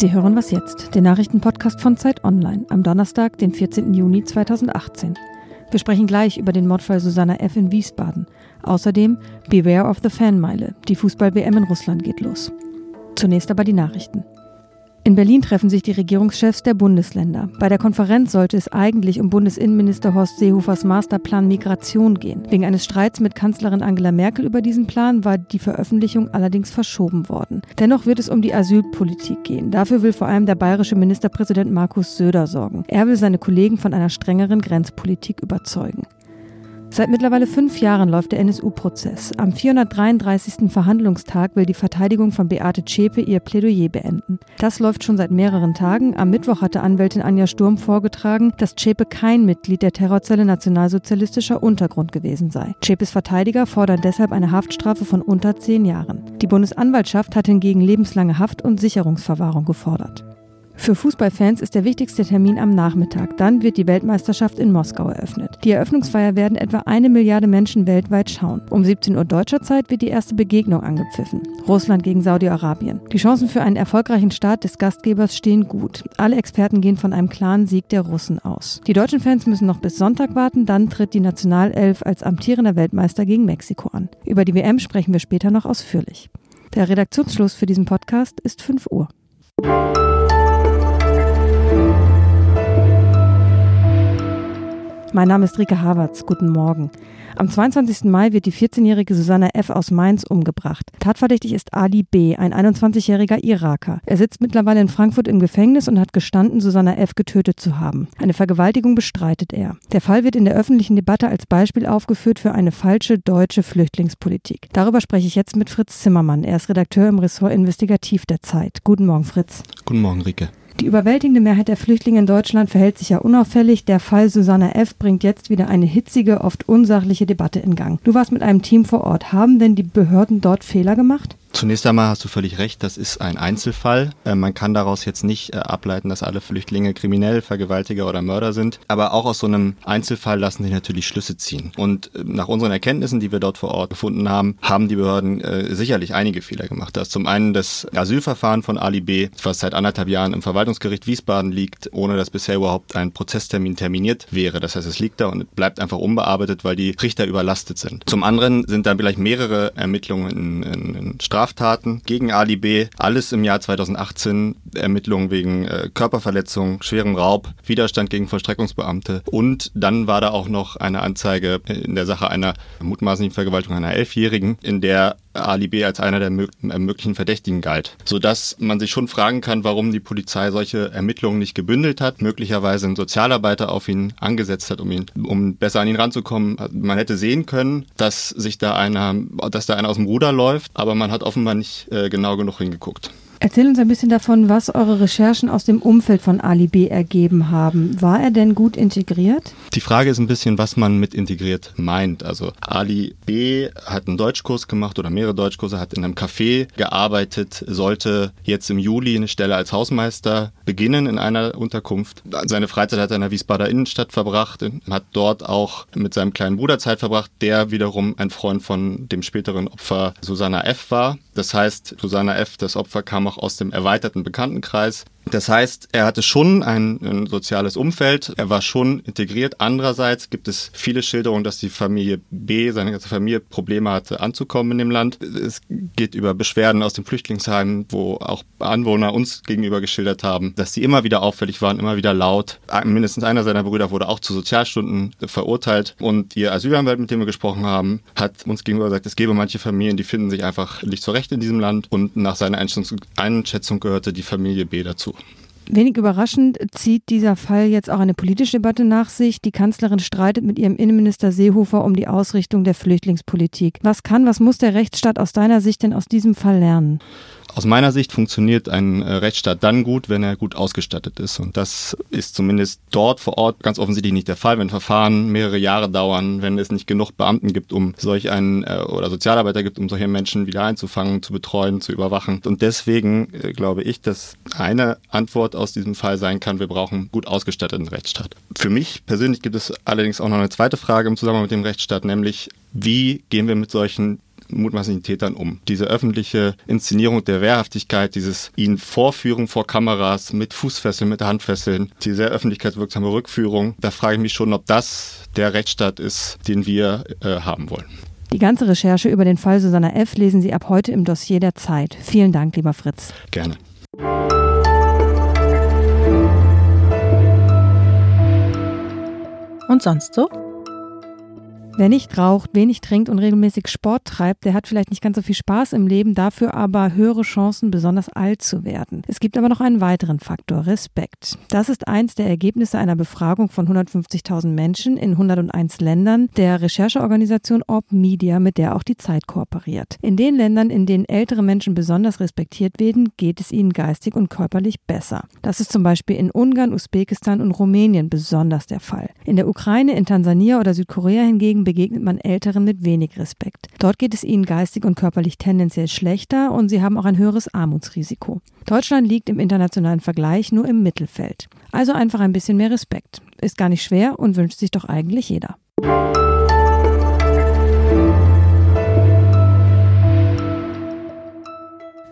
Sie hören was jetzt, den Nachrichtenpodcast von Zeit Online am Donnerstag, den 14. Juni 2018. Wir sprechen gleich über den Mordfall Susanna F. in Wiesbaden. Außerdem Beware of the Fanmeile. Die Fußball-WM in Russland geht los. Zunächst aber die Nachrichten. In Berlin treffen sich die Regierungschefs der Bundesländer. Bei der Konferenz sollte es eigentlich um Bundesinnenminister Horst Seehofers Masterplan Migration gehen. Wegen eines Streits mit Kanzlerin Angela Merkel über diesen Plan war die Veröffentlichung allerdings verschoben worden. Dennoch wird es um die Asylpolitik gehen. Dafür will vor allem der bayerische Ministerpräsident Markus Söder sorgen. Er will seine Kollegen von einer strengeren Grenzpolitik überzeugen. Seit mittlerweile fünf Jahren läuft der NSU-Prozess. Am 433. Verhandlungstag will die Verteidigung von Beate Zschäpe ihr Plädoyer beenden. Das läuft schon seit mehreren Tagen. Am Mittwoch hatte Anwältin Anja Sturm vorgetragen, dass Zschäpe kein Mitglied der Terrorzelle nationalsozialistischer Untergrund gewesen sei. Zschäpes Verteidiger fordern deshalb eine Haftstrafe von unter zehn Jahren. Die Bundesanwaltschaft hat hingegen lebenslange Haft und Sicherungsverwahrung gefordert. Für Fußballfans ist der wichtigste Termin am Nachmittag. Dann wird die Weltmeisterschaft in Moskau eröffnet. Die Eröffnungsfeier werden etwa eine Milliarde Menschen weltweit schauen. Um 17 Uhr deutscher Zeit wird die erste Begegnung angepfiffen. Russland gegen Saudi-Arabien. Die Chancen für einen erfolgreichen Start des Gastgebers stehen gut. Alle Experten gehen von einem klaren Sieg der Russen aus. Die deutschen Fans müssen noch bis Sonntag warten, dann tritt die Nationalelf als amtierender Weltmeister gegen Mexiko an. Über die WM sprechen wir später noch ausführlich. Der Redaktionsschluss für diesen Podcast ist 5 Uhr. Mein Name ist Rike Havertz. Guten Morgen. Am 22. Mai wird die 14-jährige Susanna F. aus Mainz umgebracht. Tatverdächtig ist Ali B., ein 21-jähriger Iraker. Er sitzt mittlerweile in Frankfurt im Gefängnis und hat gestanden, Susanna F. getötet zu haben. Eine Vergewaltigung bestreitet er. Der Fall wird in der öffentlichen Debatte als Beispiel aufgeführt für eine falsche deutsche Flüchtlingspolitik. Darüber spreche ich jetzt mit Fritz Zimmermann. Er ist Redakteur im Ressort Investigativ der Zeit. Guten Morgen, Fritz. Guten Morgen, Rike. Die überwältigende Mehrheit der Flüchtlinge in Deutschland verhält sich ja unauffällig. Der Fall Susanna F. bringt jetzt wieder eine hitzige, oft unsachliche Debatte in Gang. Du warst mit einem Team vor Ort. Haben denn die Behörden dort Fehler gemacht? Zunächst einmal hast du völlig recht, das ist ein Einzelfall. Äh, man kann daraus jetzt nicht äh, ableiten, dass alle Flüchtlinge kriminell, Vergewaltiger oder Mörder sind. Aber auch aus so einem Einzelfall lassen sich natürlich Schlüsse ziehen. Und äh, nach unseren Erkenntnissen, die wir dort vor Ort gefunden haben, haben die Behörden sicherlich einige Fehler gemacht. Das ist zum einen das Asylverfahren von Ali B., was seit anderthalb Jahren im Verwaltungsgericht Wiesbaden liegt, ohne dass bisher überhaupt ein Prozesstermin terminiert wäre. Das heißt, es liegt da und bleibt einfach unbearbeitet, weil die Richter überlastet sind. Zum anderen sind da vielleicht mehrere Ermittlungen in, in, in Straftaten gegen Ali B. Alles im Jahr 2018 Ermittlungen wegen äh, Körperverletzung, schwerem Raub, Widerstand gegen Vollstreckungsbeamte und dann war da auch noch eine Anzeige in der Sache einer mutmaßlichen Vergewaltigung einer Elfjährigen, in der Ali B. als einer der äh, möglichen Verdächtigen galt. Sodass man sich schon fragen kann, warum die Polizei solche Ermittlungen nicht gebündelt hat, möglicherweise einen Sozialarbeiter auf ihn angesetzt hat, um ihn, um besser an ihn ranzukommen. Man hätte sehen können, dass sich da einer, dass da einer aus dem Ruder läuft, aber man hat offenbar nicht äh, genau genug hingeguckt. Erzähl uns ein bisschen davon, was eure Recherchen aus dem Umfeld von Ali ergeben haben. War er denn gut integriert? Die Frage ist ein bisschen, was man mit integriert meint. Also Ali B. hat einen Deutschkurs gemacht oder mehrere Deutschkurse, hat in einem Café gearbeitet, sollte jetzt im Juli eine Stelle als Hausmeister beginnen in einer Unterkunft. Seine Freizeit hat er in der Wiesbader Innenstadt verbracht, hat dort auch mit seinem kleinen Bruder Zeit verbracht, der wiederum ein Freund von dem späteren Opfer Susanna F. war. Das heißt, Susanna F., das Opfer, kam auch aus dem erweiterten Bekanntenkreis. Das heißt, er hatte schon ein, ein, soziales Umfeld, er war schon integriert. Andererseits gibt es viele Schilderungen, dass die Familie B, seine ganze Familie, Probleme hatte anzukommen in dem Land. Es geht über Beschwerden aus dem Flüchtlingsheim, wo auch Anwohner uns gegenüber geschildert haben, dass sie immer wieder auffällig waren, immer wieder laut. Mindestens einer seiner Brüder wurde auch zu Sozialstunden verurteilt und ihr Asylanwalt, mit dem wir gesprochen haben, hat uns gegenüber gesagt, es gäbe manche Familien, die finden sich einfach nicht zurecht in diesem Land und nach seiner Einschätzung gehörte die Familie B dazu. Wenig überraschend zieht dieser Fall jetzt auch eine politische Debatte nach sich. Die Kanzlerin streitet mit ihrem Innenminister Seehofer um die Ausrichtung der Flüchtlingspolitik. Was kann, was muss der Rechtsstaat aus deiner Sicht denn aus diesem Fall lernen? Aus meiner Sicht funktioniert ein äh, Rechtsstaat dann gut, wenn er gut ausgestattet ist. Und das ist zumindest dort vor Ort ganz offensichtlich nicht der Fall, wenn Verfahren mehrere Jahre dauern, wenn es nicht genug Beamten gibt, um solch einen äh, oder Sozialarbeiter gibt, um solche Menschen wieder einzufangen, zu betreuen, zu überwachen. Und deswegen äh, glaube ich, dass eine Antwort aus diesem Fall sein kann, wir brauchen gut ausgestatteten Rechtsstaat. Für mich persönlich gibt es allerdings auch noch eine zweite Frage im Zusammenhang mit dem Rechtsstaat, nämlich wie gehen wir mit solchen mutmaßlichen Tätern um. Diese öffentliche Inszenierung der Wehrhaftigkeit, dieses ihnen Vorführen vor Kameras mit Fußfesseln, mit Handfesseln, die sehr öffentlichkeitswirksame Rückführung, da frage ich mich schon, ob das der Rechtsstaat ist, den wir äh, haben wollen. Die ganze Recherche über den Fall Susanna F. lesen Sie ab heute im Dossier der Zeit. Vielen Dank, lieber Fritz. Gerne. Und sonst so? Wer nicht raucht, wenig trinkt und regelmäßig Sport treibt, der hat vielleicht nicht ganz so viel Spaß im Leben, dafür aber höhere Chancen, besonders alt zu werden. Es gibt aber noch einen weiteren Faktor, Respekt. Das ist eins der Ergebnisse einer Befragung von 150.000 Menschen in 101 Ländern der Rechercheorganisation Orb Media, mit der auch die Zeit kooperiert. In den Ländern, in denen ältere Menschen besonders respektiert werden, geht es ihnen geistig und körperlich besser. Das ist zum Beispiel in Ungarn, Usbekistan und Rumänien besonders der Fall. In der Ukraine, in Tansania oder Südkorea hingegen begegnet man Älteren mit wenig Respekt. Dort geht es ihnen geistig und körperlich tendenziell schlechter und sie haben auch ein höheres Armutsrisiko. Deutschland liegt im internationalen Vergleich nur im Mittelfeld. Also einfach ein bisschen mehr Respekt. Ist gar nicht schwer und wünscht sich doch eigentlich jeder.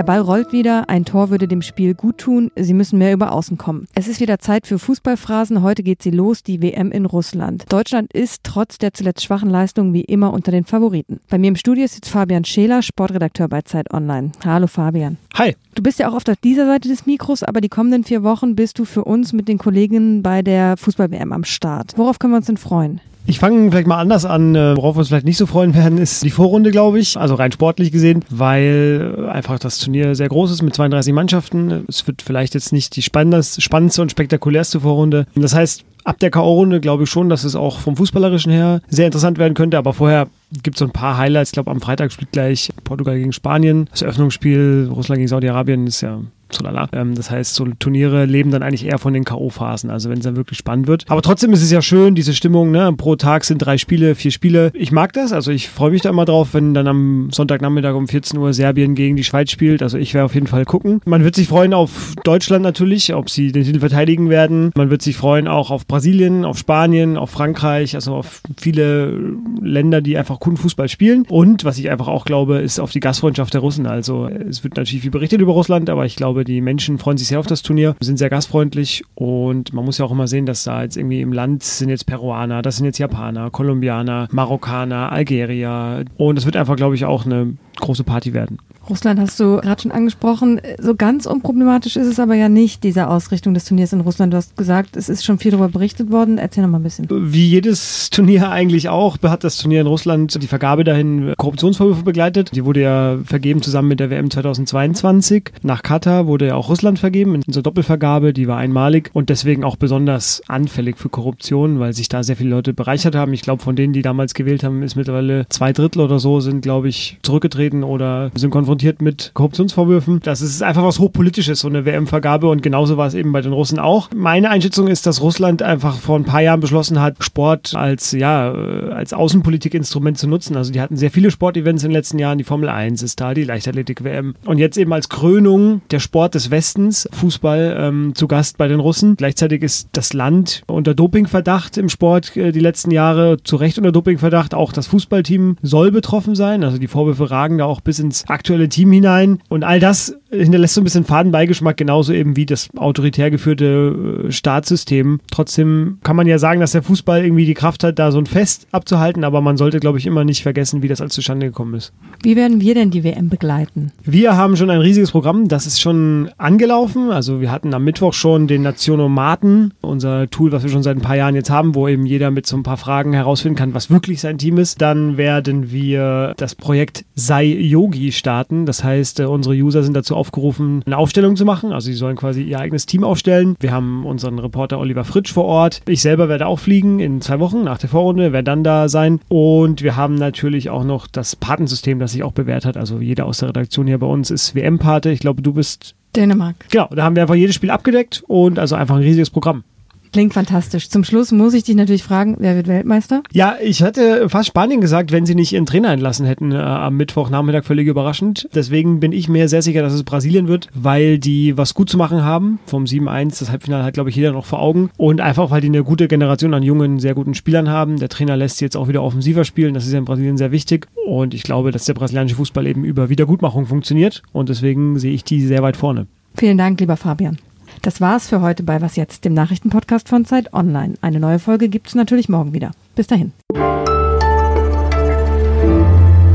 Der Ball rollt wieder, ein Tor würde dem Spiel gut tun, sie müssen mehr über Außen kommen. Es ist wieder Zeit für Fußballphrasen, heute geht sie los, die WM in Russland. Deutschland ist trotz der zuletzt schwachen Leistungen wie immer unter den Favoriten. Bei mir im Studio sitzt Fabian Scheler, Sportredakteur bei Zeit Online. Hallo Fabian. Hi. Du bist ja auch auf dieser Seite des Mikros, aber die kommenden vier Wochen bist du für uns mit den Kollegen bei der Fußball-WM am Start. Worauf können wir uns denn freuen? Ich fange vielleicht mal anders an. Äh, worauf wir uns vielleicht nicht so freuen werden, ist die Vorrunde, glaube ich. Also rein sportlich gesehen, weil einfach das Turnier sehr groß ist mit 32 Mannschaften. Es wird vielleicht jetzt nicht die spannendste und spektakulärste Vorrunde. Das heißt, ab der K.O.-Runde glaube ich schon, dass es auch vom Fußballerischen her sehr interessant werden könnte. Aber vorher gibt es so ein paar Highlights. Ich glaube, am Freitag spielt gleich Portugal gegen Spanien. Das Eröffnungsspiel Russland gegen Saudi-Arabien ist ja Tralala. Ähm, das heißt, so Turniere leben dann eigentlich eher von den K.O.-Phasen, also wenn es dann wirklich spannend wird. Aber trotzdem ist es ja schön, diese Stimmung, ne? Pro Tag sind drei Spiele, vier Spiele. Ich mag das, also ich freue mich da immer drauf, wenn dann am Sonntagnachmittag um 14 Uhr Serbien gegen die Schweiz spielt. Also ich werde auf jeden Fall gucken. Man wird sich freuen auf Deutschland natürlich, ob sie den Titel verteidigen werden. Man wird sich freuen auch auf Brasilien, auf Spanien, auf Frankreich, also auf viele Länder, die einfach coolen Fußball spielen. Und was ich einfach auch glaube, ist auf die Gastfreundschaft der Russen. Also es wird natürlich viel berichtet über Russland, aber ich glaube, glaube, die Menschen freuen sich sehr auf das Turnier, sind sehr gastfreundlich und man muss ja auch immer sehen, dass da jetzt irgendwie im Land sind jetzt Peruaner, das sind jetzt Japaner, Kolumbianer, Marokkaner, Algerier und es wird einfach, glaube ich, auch eine große Party werden. Russland hast du gerade schon angesprochen. So ganz unproblematisch ist es aber ja nicht, diese Ausrichtung des Turniers in Russland. Du hast gesagt, es ist schon viel darüber berichtet worden. Erzähl noch mal ein bisschen. Wie jedes Turnier eigentlich auch, hat das Turnier in Russland die Vergabe dahin Korruptionsvorwürfe begleitet. Die wurde ja vergeben zusammen mit der WM 2022. Nach Katar wurde ja auch Russland vergeben in so Doppelvergabe. Die war einmalig und deswegen auch besonders anfällig für Korruption, weil sich da sehr viele Leute bereichert haben. Ich glaube, von denen, die damals gewählt haben, ist mittlerweile zwei Drittel oder so sind, glaube ich, zurückgetreten oder sind konfrontiert konfrontiert mit Korruptionsvorwürfen. Das ist einfach was Hochpolitisches, so eine WM-Vergabe und genauso war es eben bei den Russen auch. Meine Einschätzung ist, dass Russland einfach vor ein paar Jahren beschlossen hat, Sport als, ja, äh, als Außenpolitikinstrument zu nutzen. Also die hatten sehr viele Sportevents in den letzten Jahren. Die Formel 1 ist da, die Leichtathletik-WM. Und jetzt eben als Krönung der Sport des Westens, Fußball, ähm, zu Gast bei den Russen. Gleichzeitig ist das Land unter Dopingverdacht im Sport äh, die letzten Jahre zu Recht unter Dopingverdacht. Auch das Fußballteam soll betroffen sein. Also die Vorwürfe ragen da auch bis ins aktuelle Team hinein. Und all das hinterlässt so ein bisschen Fadenbeigeschmack, genauso eben wie das autoritär geführte äh, Staatssystem. Trotzdem kann man ja sagen, dass der Fußball irgendwie die Kraft hat, da so ein Fest abzuhalten, aber man sollte, glaube ich, immer nicht vergessen, wie das alles zustande gekommen ist. Wie werden wir denn die WM begleiten? Wir haben schon ein riesiges Programm, das ist schon angelaufen. Also wir hatten am Mittwoch schon den Nationomaten, unser Tool, was wir schon seit ein paar Jahren jetzt haben, wo eben jeder mit so ein paar Fragen herausfinden kann, was wirklich sein Team ist. Dann werden wir das Projekt Sei Yogi starten. Das heißt, äh, unsere User sind dazu aufgerufen, eine Aufstellung zu machen. Also sie sollen quasi ihr eigenes Team aufstellen. Wir haben unseren Reporter Oliver Fritsch vor Ort. Ich selber werde auch fliegen in zwei Wochen nach der Vorrunde, werde dann da sein. Und wir haben natürlich auch noch das Patensystem, das sich auch bewährt hat. Also jeder aus der Redaktion hier bei uns ist WM-Pate. Ich glaube, du bist Dänemark. Genau, da haben wir einfach jedes Spiel abgedeckt und also einfach ein riesiges Programm. Klingt fantastisch. Zum Schluss muss ich dich natürlich fragen, wer wird Weltmeister? Ja, ich hatte fast Spanien gesagt, wenn sie nicht ihren Trainer entlassen hätten äh, am Mittwochnachmittag, völlig überraschend. Deswegen bin ich mir sehr sicher, dass es Brasilien wird, weil die was gut zu machen haben. Vom 7-1, das Halbfinale hat, glaube ich, jeder noch vor Augen. Und einfach, weil die eine gute Generation an jungen, sehr guten Spielern haben. Der Trainer lässt sie jetzt auch wieder offensiver spielen. Das ist ja in Brasilien sehr wichtig. Und ich glaube, dass der brasilianische Fußball eben über Wiedergutmachung funktioniert. Und deswegen sehe ich die sehr weit vorne. Vielen Dank, lieber Fabian. Das war's für heute bei Was Jetzt, dem Nachrichtenpodcast von Zeit Online. Eine neue Folge gibt's natürlich morgen wieder. Bis dahin.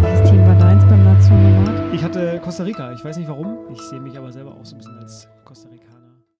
Welches Team war deins beim Nationalrat? Ich hatte Costa Rica. Ich weiß nicht warum. Ich sehe mich aber selber auch so ein bisschen als